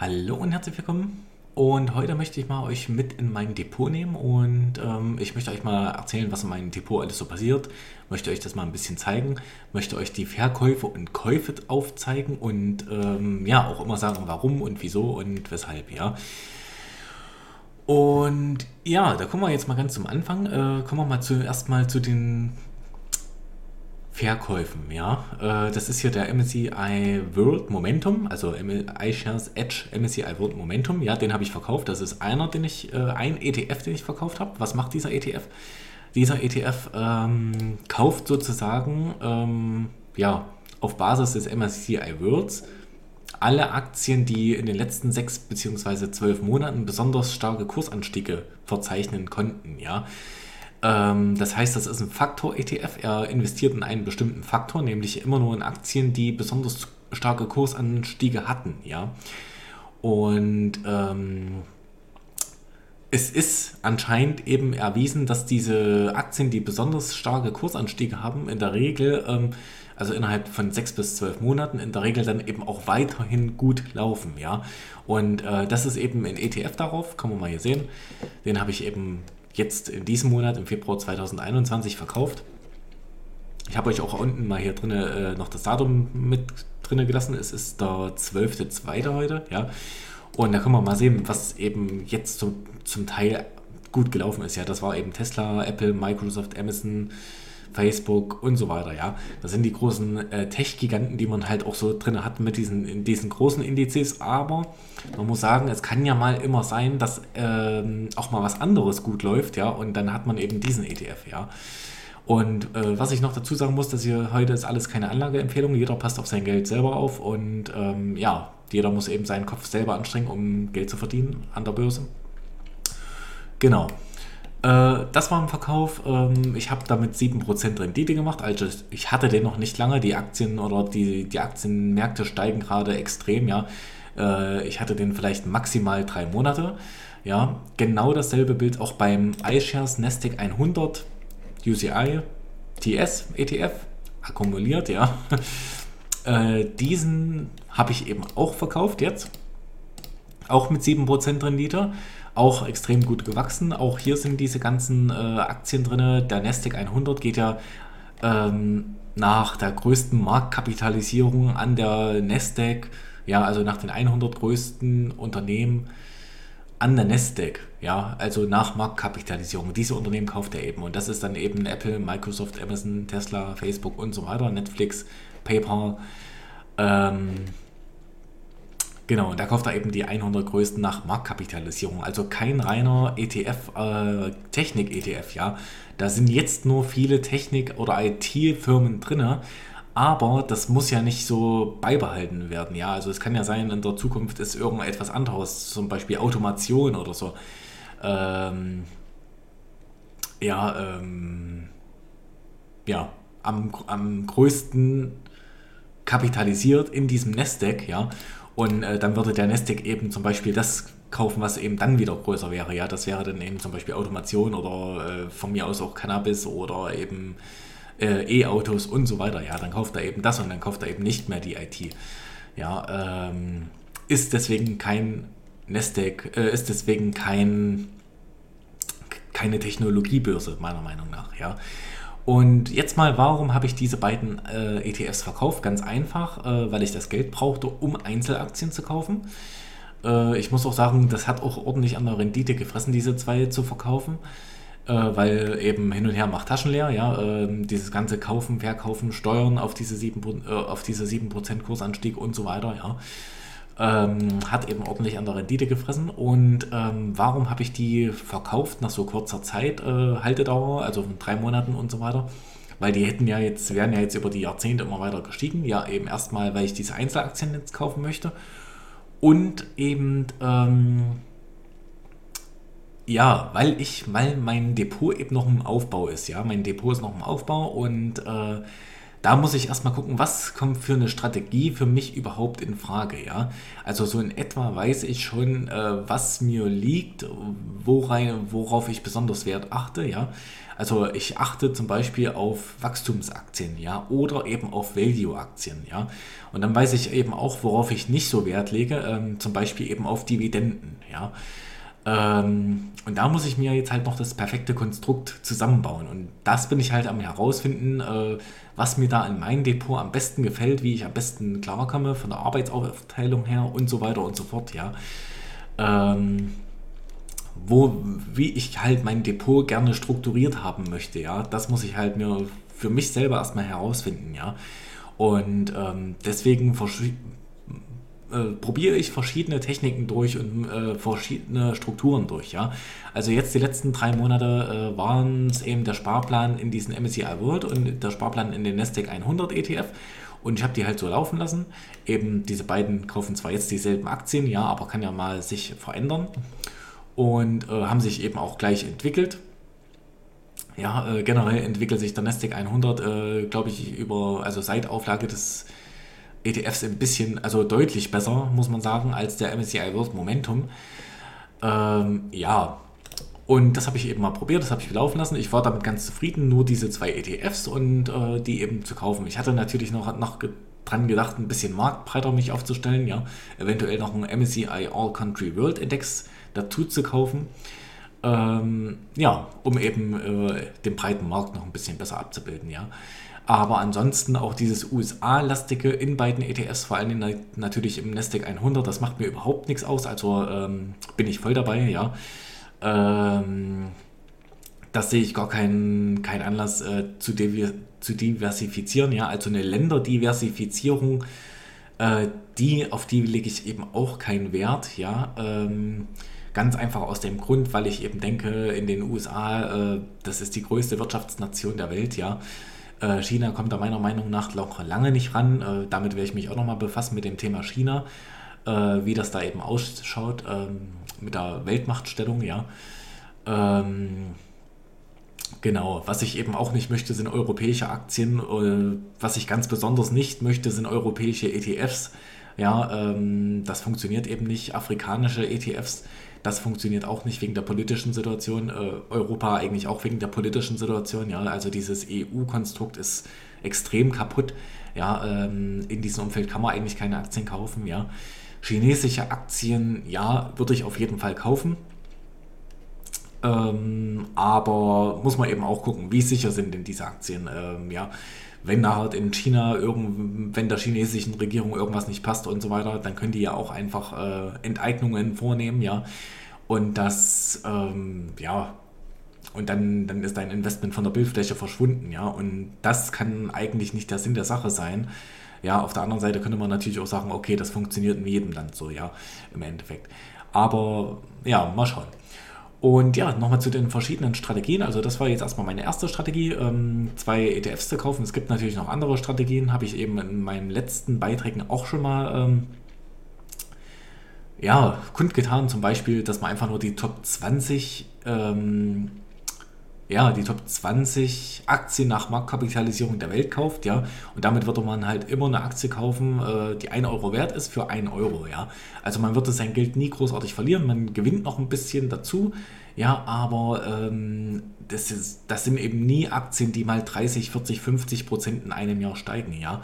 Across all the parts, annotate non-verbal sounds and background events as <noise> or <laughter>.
Hallo und herzlich willkommen. Und heute möchte ich mal euch mit in mein Depot nehmen und ähm, ich möchte euch mal erzählen, was in meinem Depot alles so passiert. Möchte euch das mal ein bisschen zeigen. Möchte euch die Verkäufe und Käufe aufzeigen und ähm, ja auch immer sagen, warum und wieso und weshalb. Ja. Und ja, da kommen wir jetzt mal ganz zum Anfang. Äh, kommen wir mal zuerst mal zu den Verkäufen, ja. Äh, das ist hier der MSCI World Momentum, also iShares Edge MSCI World Momentum, ja, den habe ich verkauft. Das ist einer, den ich, äh, ein ETF, den ich verkauft habe. Was macht dieser ETF? Dieser ETF ähm, kauft sozusagen, ähm, ja, auf Basis des MSCI Worlds alle Aktien, die in den letzten sechs bzw. zwölf Monaten besonders starke Kursanstiege verzeichnen konnten, ja. Ähm, das heißt, das ist ein Faktor-ETF. Er investiert in einen bestimmten Faktor, nämlich immer nur in Aktien, die besonders starke Kursanstiege hatten. Ja? Und ähm, es ist anscheinend eben erwiesen, dass diese Aktien, die besonders starke Kursanstiege haben, in der Regel, ähm, also innerhalb von sechs bis zwölf Monaten, in der Regel dann eben auch weiterhin gut laufen. Ja? Und äh, das ist eben ein ETF darauf, kann man mal hier sehen. Den habe ich eben jetzt in diesem Monat, im Februar 2021, verkauft. Ich habe euch auch unten mal hier drin äh, noch das Datum mit drin gelassen. Es ist der 12.02. heute, ja. Und da können wir mal sehen, was eben jetzt zum, zum Teil gut gelaufen ist. Ja, das war eben Tesla, Apple, Microsoft, Amazon, Facebook und so weiter, ja. Das sind die großen äh, Tech-Giganten, die man halt auch so drin hat mit diesen, diesen großen Indizes. Aber man muss sagen, es kann ja mal immer sein, dass ähm, auch mal was anderes gut läuft, ja. Und dann hat man eben diesen ETF, ja. Und äh, was ich noch dazu sagen muss, dass hier heute ist alles keine Anlageempfehlung. Jeder passt auf sein Geld selber auf und ähm, ja, jeder muss eben seinen Kopf selber anstrengen, um Geld zu verdienen an der Börse. Genau. Äh, das war ein Verkauf. Ähm, ich habe damit 7% Rendite gemacht. Also ich hatte den noch nicht lange. Die Aktien oder die, die Aktienmärkte steigen gerade extrem, ja. Äh, ich hatte den vielleicht maximal drei Monate. Ja, genau dasselbe Bild auch beim iShares Nasdaq 100 UCI TS ETF akkumuliert, ja. <laughs> Äh, diesen habe ich eben auch verkauft jetzt. Auch mit 7% Rendite auch extrem gut gewachsen. Auch hier sind diese ganzen äh, Aktien drin. Der Nasdaq 100 geht ja ähm, nach der größten Marktkapitalisierung an der Nasdaq, ja, also nach den 100 größten Unternehmen an der Nasdaq, ja, also nach Marktkapitalisierung. Diese Unternehmen kauft er eben und das ist dann eben Apple, Microsoft, Amazon, Tesla, Facebook und so weiter, Netflix, PayPal. Ähm, Genau, und da kauft er eben die 100 größten nach Marktkapitalisierung. Also kein reiner ETF, äh, Technik-ETF, ja. Da sind jetzt nur viele Technik- oder IT-Firmen drin, aber das muss ja nicht so beibehalten werden, ja. Also es kann ja sein, in der Zukunft ist irgendetwas anderes, zum Beispiel Automation oder so. Ähm, ja, ähm, ja, am, am größten kapitalisiert in diesem Nasdaq, ja. Und äh, dann würde der Nasdaq eben zum Beispiel das kaufen, was eben dann wieder größer wäre. Ja, das wäre dann eben zum Beispiel Automation oder äh, von mir aus auch Cannabis oder eben äh, E-Autos und so weiter. Ja, dann kauft er eben das und dann kauft er eben nicht mehr die IT. Ja, ähm, ist deswegen kein Nasdaq, äh, ist deswegen kein keine Technologiebörse meiner Meinung nach. Ja, und jetzt mal, warum habe ich diese beiden äh, ETFs verkauft? Ganz einfach, äh, weil ich das Geld brauchte, um Einzelaktien zu kaufen. Äh, ich muss auch sagen, das hat auch ordentlich an der Rendite gefressen, diese zwei zu verkaufen. Äh, weil eben hin und her macht Taschen leer, ja. Ähm, dieses ganze Kaufen, Verkaufen, Steuern auf diese 7%, äh, auf diese 7 Kursanstieg und so weiter, ja ähm, hat eben ordentlich an der Rendite gefressen. Und ähm, warum habe ich die verkauft nach so kurzer Zeit, äh, Haltedauer, also von drei Monaten und so weiter? Weil die hätten ja jetzt, wären ja jetzt über die Jahrzehnte immer weiter gestiegen. Ja, eben erstmal, weil ich diese Einzelaktien jetzt kaufen möchte. Und eben, ähm, ja, weil ich, weil mein Depot eben noch im Aufbau ist. Ja, mein Depot ist noch im Aufbau und äh, da muss ich erstmal gucken, was kommt für eine Strategie für mich überhaupt in Frage, ja. Also so in etwa weiß ich schon, äh, was mir liegt, worein, worauf ich besonders Wert achte, ja. Also ich achte zum Beispiel auf Wachstumsaktien, ja, oder eben auf Value-Aktien, ja. Und dann weiß ich eben auch, worauf ich nicht so Wert lege, ähm, zum Beispiel eben auf Dividenden, ja. Ähm, und da muss ich mir jetzt halt noch das perfekte Konstrukt zusammenbauen. Und das bin ich halt am herausfinden, äh, was mir da in meinem Depot am besten gefällt, wie ich am besten klarkomme von der Arbeitsaufteilung her und so weiter und so fort, ja. Ähm, wo, wie ich halt mein Depot gerne strukturiert haben möchte, ja. Das muss ich halt mir für mich selber erstmal herausfinden, ja. Und ähm, deswegen äh, probiere ich verschiedene Techniken durch und äh, verschiedene Strukturen durch. Ja? Also jetzt die letzten drei Monate äh, waren es eben der Sparplan in diesen MSCI World und der Sparplan in den Nasdaq 100 ETF. Und ich habe die halt so laufen lassen. Eben diese beiden kaufen zwar jetzt dieselben Aktien, ja, aber kann ja mal sich verändern. Und äh, haben sich eben auch gleich entwickelt. Ja, äh, generell entwickelt sich der Nasdaq 100, äh, glaube ich, über, also seit Auflage des ETFs ein bisschen, also deutlich besser, muss man sagen, als der MSCI World Momentum. Ähm, ja, und das habe ich eben mal probiert, das habe ich laufen lassen. Ich war damit ganz zufrieden, nur diese zwei ETFs und äh, die eben zu kaufen. Ich hatte natürlich noch, noch dran gedacht, ein bisschen marktbreiter mich aufzustellen, ja, eventuell noch einen MSCI All Country World Index dazu zu kaufen. Ähm, ja, um eben äh, den breiten Markt noch ein bisschen besser abzubilden, ja. Aber ansonsten auch dieses USA-lastige in beiden ETFs, vor allem natürlich im Nasdaq 100, das macht mir überhaupt nichts aus. Also ähm, bin ich voll dabei, ja. Ähm, das sehe ich gar keinen kein Anlass äh, zu, zu, diversifizieren, ja. Also eine Länderdiversifizierung, äh, die, auf die lege ich eben auch keinen Wert, ja. Ähm, Ganz einfach aus dem Grund, weil ich eben denke, in den USA, äh, das ist die größte Wirtschaftsnation der Welt, ja. Äh, China kommt da meiner Meinung nach noch lange nicht ran. Äh, damit werde ich mich auch nochmal befassen mit dem Thema China, äh, wie das da eben ausschaut ähm, mit der Weltmachtstellung, ja. Ähm, genau, was ich eben auch nicht möchte, sind europäische Aktien. was ich ganz besonders nicht möchte, sind europäische ETFs. Ja, ähm, das funktioniert eben nicht. Afrikanische ETFs das funktioniert auch nicht wegen der politischen Situation. Äh, Europa eigentlich auch wegen der politischen Situation. Ja, also dieses EU-Konstrukt ist extrem kaputt. Ja, ähm, in diesem Umfeld kann man eigentlich keine Aktien kaufen. Ja, chinesische Aktien, ja, würde ich auf jeden Fall kaufen. Ähm, aber muss man eben auch gucken, wie sicher sind denn diese Aktien. Ähm, ja, wenn da halt in China, irgend, wenn der chinesischen Regierung irgendwas nicht passt und so weiter, dann können die ja auch einfach äh, Enteignungen vornehmen, ja. Und das, ähm, ja, und dann, dann ist dein Investment von der Bildfläche verschwunden, ja. Und das kann eigentlich nicht der Sinn der Sache sein. Ja, auf der anderen Seite könnte man natürlich auch sagen, okay, das funktioniert in jedem Land so, ja, im Endeffekt. Aber ja, mal schauen. Und ja, nochmal zu den verschiedenen Strategien. Also das war jetzt erstmal meine erste Strategie, ähm, zwei ETFs zu kaufen. Es gibt natürlich noch andere Strategien, habe ich eben in meinen letzten Beiträgen auch schon mal ähm, ja, kundgetan. Zum Beispiel, dass man einfach nur die Top 20 ähm, ja, die Top 20 Aktien nach Marktkapitalisierung der Welt kauft, ja, und damit würde man halt immer eine Aktie kaufen, äh, die 1 Euro wert ist für 1 Euro, ja. Also man würde sein Geld nie großartig verlieren, man gewinnt noch ein bisschen dazu, ja, aber ähm, das, ist, das sind eben nie Aktien, die mal 30, 40, 50 Prozent in einem Jahr steigen, ja.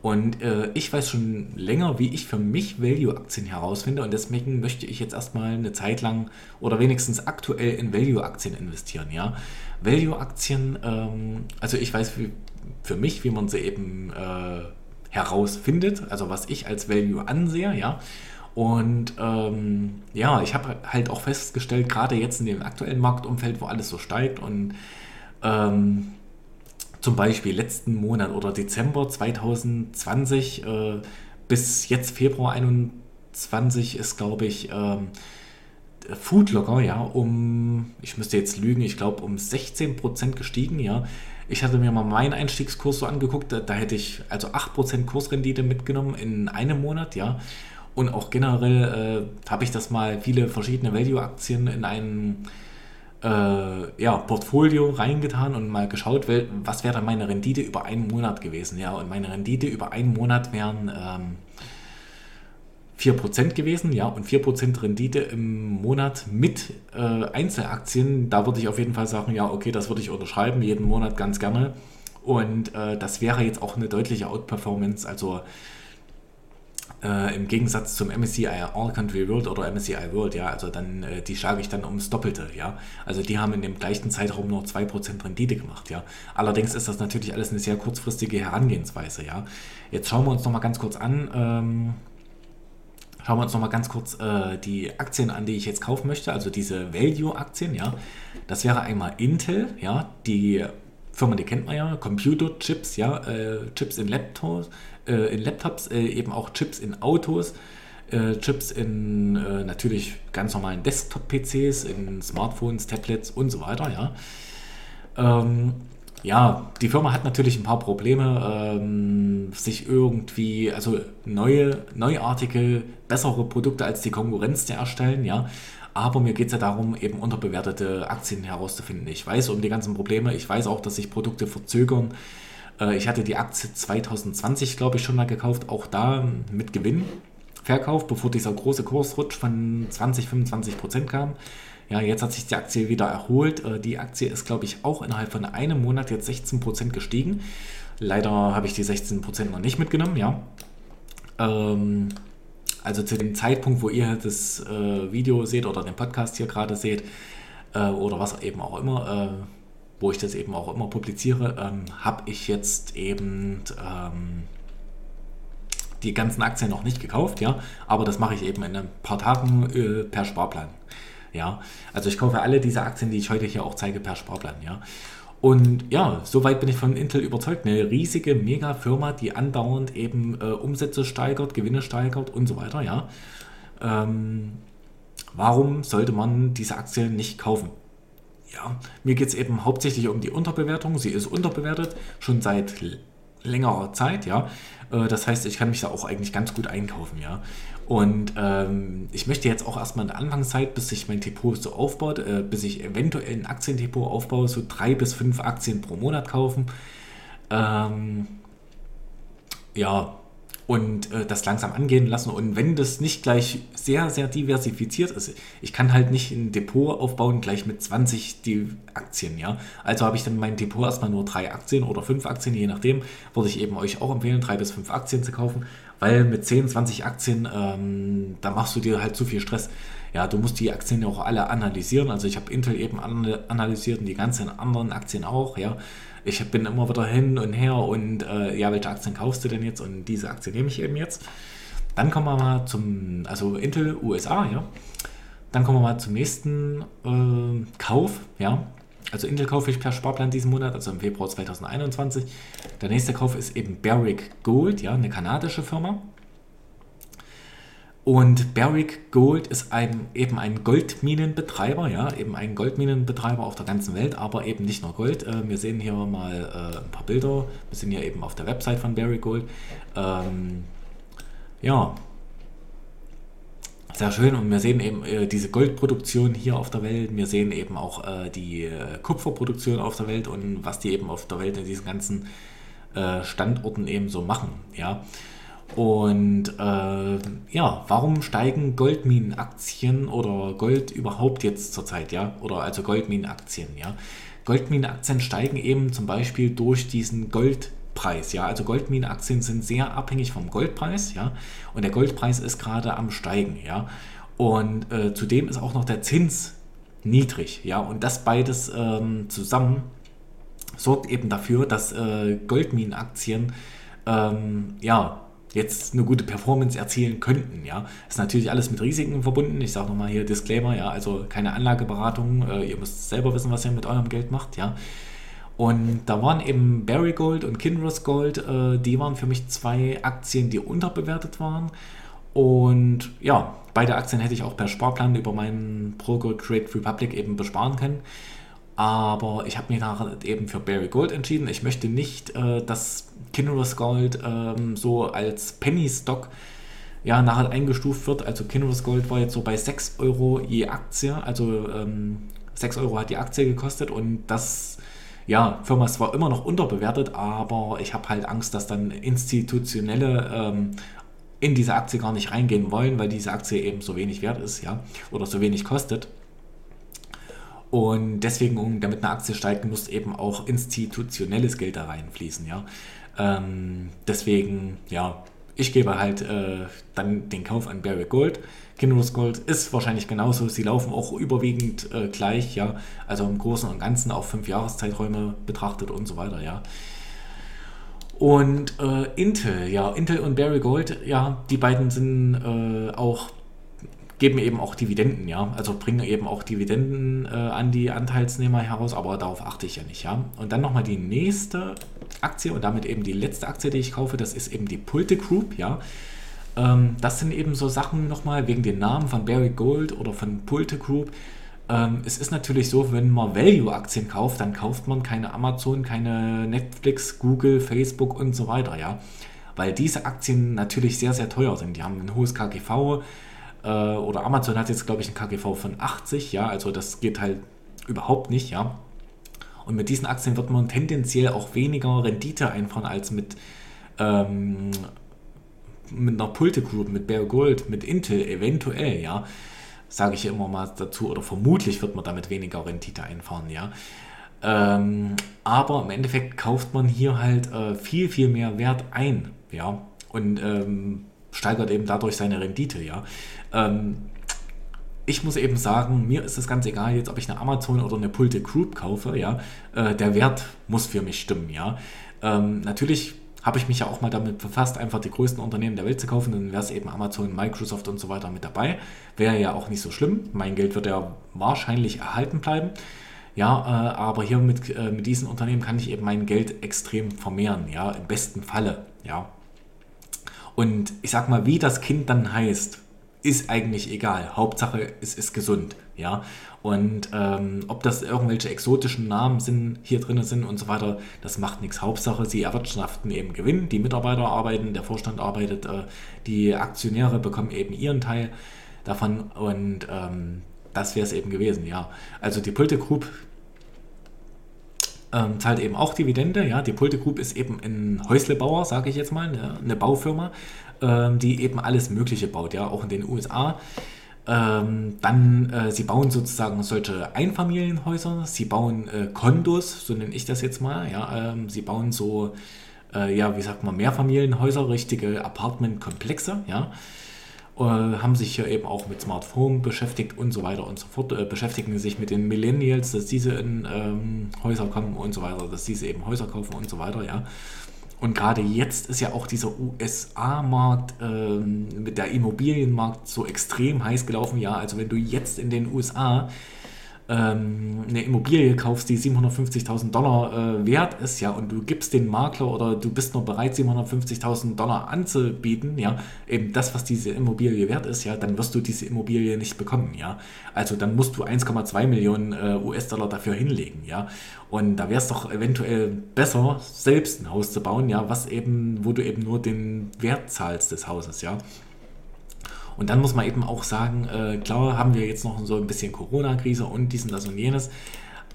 Und äh, ich weiß schon länger, wie ich für mich Value-Aktien herausfinde und deswegen möchte ich jetzt erstmal eine Zeit lang oder wenigstens aktuell in Value-Aktien investieren. Ja? Value-Aktien, ähm, also ich weiß wie, für mich, wie man sie eben äh, herausfindet, also was ich als Value ansehe, ja. Und ähm, ja, ich habe halt auch festgestellt, gerade jetzt in dem aktuellen Marktumfeld, wo alles so steigt und ähm, zum Beispiel letzten Monat oder Dezember 2020 äh, bis jetzt Februar 2021 ist, glaube ich, ähm, Foodlocker, ja, um, ich müsste jetzt lügen, ich glaube um 16% gestiegen, ja. Ich hatte mir mal meinen Einstiegskurs so angeguckt, da, da hätte ich also 8% Kursrendite mitgenommen in einem Monat, ja. Und auch generell äh, habe ich das mal viele verschiedene Value-Aktien in einen äh, ja, Portfolio reingetan und mal geschaut, was wäre meine Rendite über einen Monat gewesen. Ja, und meine Rendite über einen Monat wären ähm, 4% gewesen, ja, und 4% Rendite im Monat mit äh, Einzelaktien, da würde ich auf jeden Fall sagen, ja, okay, das würde ich unterschreiben, jeden Monat ganz gerne. Und äh, das wäre jetzt auch eine deutliche Outperformance, also äh, im Gegensatz zum MSCI All Country World oder MSCI World, ja, also dann, äh, die schlage ich dann ums Doppelte, ja. Also die haben in dem gleichen Zeitraum nur 2% Rendite gemacht, ja. Allerdings ist das natürlich alles eine sehr kurzfristige Herangehensweise, ja. Jetzt schauen wir uns nochmal ganz kurz an, ähm, schauen wir uns nochmal ganz kurz äh, die Aktien an, die ich jetzt kaufen möchte, also diese Value-Aktien, ja. Das wäre einmal Intel, ja, die Firma, die kennt man ja, Computerchips, ja, äh, Chips in Laptops, äh, in Laptops, äh, eben auch Chips in Autos, äh, Chips in äh, natürlich ganz normalen Desktop-PCs, in Smartphones, Tablets und so weiter, ja. Ähm, ja, die Firma hat natürlich ein paar Probleme, ähm, sich irgendwie, also neue, neuartige, bessere Produkte als die Konkurrenz zu erstellen, ja. Aber mir geht es ja darum, eben unterbewertete Aktien herauszufinden. Ich weiß um die ganzen Probleme. Ich weiß auch, dass sich Produkte verzögern. Äh, ich hatte die Aktie 2020, glaube ich, schon mal gekauft. Auch da mit Gewinn verkauft, bevor dieser große Kursrutsch von 20, 25 Prozent kam. Ja, jetzt hat sich die Aktie wieder erholt. Äh, die Aktie ist, glaube ich, auch innerhalb von einem Monat jetzt 16 Prozent gestiegen. Leider habe ich die 16 Prozent noch nicht mitgenommen, ja. Ähm, also zu dem Zeitpunkt, wo ihr das äh, Video seht oder den Podcast hier gerade seht äh, oder was eben auch immer, äh, wo ich das eben auch immer publiziere, ähm, habe ich jetzt eben ähm, die ganzen Aktien noch nicht gekauft, ja, aber das mache ich eben in ein paar Tagen äh, per Sparplan. Ja, also ich kaufe alle diese Aktien, die ich heute hier auch zeige, per Sparplan, ja. Und ja, soweit bin ich von Intel überzeugt. Eine riesige Mega-Firma, die andauernd eben äh, Umsätze steigert, Gewinne steigert und so weiter, ja. Ähm, warum sollte man diese Aktie nicht kaufen? Ja, mir geht es eben hauptsächlich um die Unterbewertung. Sie ist unterbewertet, schon seit längerer Zeit, ja. Äh, das heißt, ich kann mich da auch eigentlich ganz gut einkaufen, ja. Und ähm, ich möchte jetzt auch erstmal in der Anfangszeit, bis sich mein Depot so aufbaut, äh, bis ich eventuell ein Aktiendepot aufbaue, so drei bis fünf Aktien pro Monat kaufen. Ähm, ja, und äh, das langsam angehen lassen. Und wenn das nicht gleich sehr, sehr diversifiziert ist, ich kann halt nicht ein Depot aufbauen gleich mit 20 die Aktien, ja. Also habe ich dann mein Depot erstmal nur drei Aktien oder fünf Aktien, je nachdem, würde ich eben euch auch empfehlen, drei bis fünf Aktien zu kaufen, weil mit 10, 20 Aktien, ähm, da machst du dir halt zu viel Stress. Ja, du musst die Aktien ja auch alle analysieren. Also ich habe Intel eben analysiert und die ganzen anderen Aktien auch, ja ich bin immer wieder hin und her und äh, ja, welche Aktien kaufst du denn jetzt? Und diese Aktie nehme ich eben jetzt. Dann kommen wir mal zum, also Intel USA, ja. Dann kommen wir mal zum nächsten äh, Kauf, ja. Also Intel kaufe ich per Sparplan diesen Monat, also im Februar 2021. Der nächste Kauf ist eben Barrick Gold, ja, eine kanadische Firma. Und Barrick Gold ist ein, eben ein Goldminenbetreiber, ja, eben ein Goldminenbetreiber auf der ganzen Welt, aber eben nicht nur Gold. Äh, wir sehen hier mal äh, ein paar Bilder. Wir sind ja eben auf der Website von Barrick Gold. Ähm, ja, sehr schön. Und wir sehen eben äh, diese Goldproduktion hier auf der Welt. Wir sehen eben auch äh, die äh, Kupferproduktion auf der Welt und was die eben auf der Welt in diesen ganzen äh, Standorten eben so machen, ja. Und äh, ja, warum steigen Goldminenaktien oder Gold überhaupt jetzt zurzeit, ja? Oder also Goldminenaktien, ja? Goldminenaktien steigen eben zum Beispiel durch diesen Goldpreis, ja? Also Goldminenaktien sind sehr abhängig vom Goldpreis, ja? Und der Goldpreis ist gerade am steigen, ja? Und äh, zudem ist auch noch der Zins niedrig, ja? Und das beides ähm, zusammen sorgt eben dafür, dass äh, Goldminenaktien ähm, ja jetzt eine gute Performance erzielen könnten. Ja, ist natürlich alles mit Risiken verbunden. Ich sage nochmal hier Disclaimer, ja, also keine Anlageberatung. Äh, ihr müsst selber wissen, was ihr mit eurem Geld macht, ja. Und da waren eben Barry Gold und Kinross Gold, äh, die waren für mich zwei Aktien, die unterbewertet waren. Und ja, beide Aktien hätte ich auch per Sparplan über meinen ProGold Trade Republic eben besparen können. Aber ich habe mich nachher eben für Barry Gold entschieden. Ich möchte nicht, äh, dass Kinross Gold ähm, so als Penny Stock ja, nachher eingestuft wird. Also Kinross Gold war jetzt so bei 6 Euro je Aktie, also ähm, 6 Euro hat die Aktie gekostet und das, ja, Firma ist zwar immer noch unterbewertet, aber ich habe halt Angst, dass dann institutionelle ähm, in diese Aktie gar nicht reingehen wollen, weil diese Aktie eben so wenig wert ist, ja, oder so wenig kostet. Und deswegen, damit eine Aktie steigt, muss eben auch institutionelles Geld da reinfließen, ja. Ähm, deswegen, ja, ich gebe halt äh, dann den Kauf an Barrick Gold. Kinross Gold ist wahrscheinlich genauso. Sie laufen auch überwiegend äh, gleich, ja. Also im Großen und Ganzen auf fünf Jahreszeiträume betrachtet und so weiter, ja. Und äh, Intel, ja, Intel und Barry Gold, ja, die beiden sind äh, auch, geben eben auch Dividenden, ja, also bringen eben auch Dividenden äh, an die Anteilsnehmer heraus, aber darauf achte ich ja nicht, ja. Und dann nochmal die nächste Aktie und damit eben die letzte Aktie, die ich kaufe, das ist eben die Pulte Group, ja. Ähm, das sind eben so Sachen nochmal wegen den Namen von Barry Gold oder von Pulte Group, ähm, es ist natürlich so, wenn man Value-Aktien kauft, dann kauft man keine Amazon, keine Netflix, Google, Facebook und so weiter, ja. Weil diese Aktien natürlich sehr, sehr teuer sind. Die haben ein hohes KGV äh, oder Amazon hat jetzt, glaube ich, ein KGV von 80, ja, also das geht halt überhaupt nicht, ja. Und mit diesen Aktien wird man tendenziell auch weniger Rendite einfahren als mit, ähm, mit einer Pulte Group, mit Bear Gold, mit Intel eventuell, ja sage ich immer mal dazu, oder vermutlich wird man damit weniger Rendite einfahren, ja. Ähm, aber im Endeffekt kauft man hier halt äh, viel, viel mehr Wert ein, ja, und ähm, steigert eben dadurch seine Rendite, ja. Ähm, ich muss eben sagen, mir ist es ganz egal jetzt, ob ich eine Amazon oder eine Pulte Group kaufe, ja. Äh, der Wert muss für mich stimmen, ja. Ähm, natürlich habe ich mich ja auch mal damit befasst, einfach die größten Unternehmen der Welt zu kaufen. Dann wäre es eben Amazon, Microsoft und so weiter mit dabei. Wäre ja auch nicht so schlimm. Mein Geld wird ja wahrscheinlich erhalten bleiben. Ja, äh, aber hier mit, äh, mit diesen Unternehmen kann ich eben mein Geld extrem vermehren. Ja, im besten Falle. Ja. Und ich sag mal, wie das Kind dann heißt, ist eigentlich egal. Hauptsache, es ist gesund. Ja, und ähm, ob das irgendwelche exotischen Namen sind, hier drin sind und so weiter, das macht nichts. Hauptsache, sie erwirtschaften eben Gewinn, die Mitarbeiter arbeiten, der Vorstand arbeitet, äh, die Aktionäre bekommen eben ihren Teil davon und ähm, das wäre es eben gewesen, ja. Also die Pulte Group ähm, zahlt eben auch Dividende, ja. Die Pulte Group ist eben ein Häuslebauer, sage ich jetzt mal, eine, eine Baufirma, ähm, die eben alles Mögliche baut, ja, auch in den USA. Ähm, dann, äh, sie bauen sozusagen solche Einfamilienhäuser, sie bauen äh, Kondos, so nenne ich das jetzt mal. Ja, ähm, sie bauen so, äh, ja, wie sagt man, Mehrfamilienhäuser, richtige Apartmentkomplexe, ja. Äh, haben sich hier eben auch mit Smart Home beschäftigt und so weiter und so fort. Äh, beschäftigen sich mit den Millennials, dass diese in ähm, Häuser kommen und so weiter, dass diese eben Häuser kaufen und so weiter, ja. Und gerade jetzt ist ja auch dieser USA-Markt ähm, mit der Immobilienmarkt so extrem heiß gelaufen. Ja, also wenn du jetzt in den USA ähm, eine Immobilie kaufst, die 750.000 Dollar äh, wert ist, ja, und du gibst den Makler oder du bist nur bereit, 750.000 Dollar anzubieten, ja, eben das, was diese Immobilie wert ist, ja, dann wirst du diese Immobilie nicht bekommen, ja. Also dann musst du 1,2 Millionen äh, US-Dollar dafür hinlegen, ja. Und da wäre es doch eventuell besser, selbst ein Haus zu bauen, ja, was eben, wo du eben nur den Wert zahlst des Hauses, ja. Und dann muss man eben auch sagen, äh, klar haben wir jetzt noch so ein bisschen Corona-Krise und diesen, das und jenes.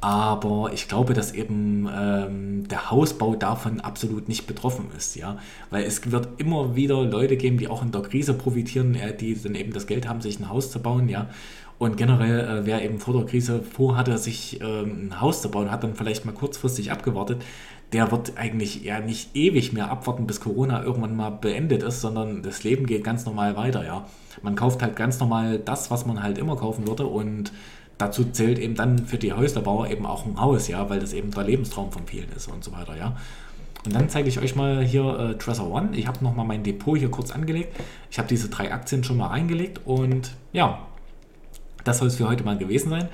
Aber ich glaube, dass eben ähm, der Hausbau davon absolut nicht betroffen ist, ja. Weil es wird immer wieder Leute geben, die auch in der Krise profitieren, äh, die dann eben das Geld haben, sich ein Haus zu bauen, ja. Und generell, äh, wer eben vor der Krise vorhatte, sich ähm, ein Haus zu bauen, hat dann vielleicht mal kurzfristig abgewartet, der wird eigentlich ja nicht ewig mehr abwarten, bis Corona irgendwann mal beendet ist, sondern das Leben geht ganz normal weiter, ja. Man kauft halt ganz normal das, was man halt immer kaufen würde und dazu zählt eben dann für die Häuslerbauer eben auch ein Haus, ja, weil das eben der Lebenstraum von vielen ist und so weiter, ja. Und dann zeige ich euch mal hier äh, Treasure One. Ich habe nochmal mein Depot hier kurz angelegt. Ich habe diese drei Aktien schon mal reingelegt und ja, das soll es für heute mal gewesen sein.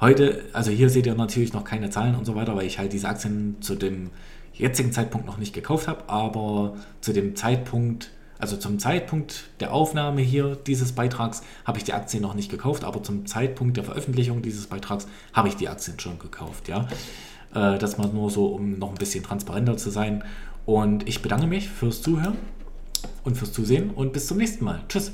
Heute, also hier seht ihr natürlich noch keine Zahlen und so weiter, weil ich halt diese Aktien zu dem jetzigen Zeitpunkt noch nicht gekauft habe, aber zu dem Zeitpunkt, also zum Zeitpunkt der Aufnahme hier dieses Beitrags habe ich die Aktien noch nicht gekauft, aber zum Zeitpunkt der Veröffentlichung dieses Beitrags habe ich die Aktien schon gekauft, ja. Äh, das mal nur so, um noch ein bisschen transparenter zu sein. Und ich bedanke mich fürs Zuhören und fürs Zusehen und bis zum nächsten Mal. Tschüss.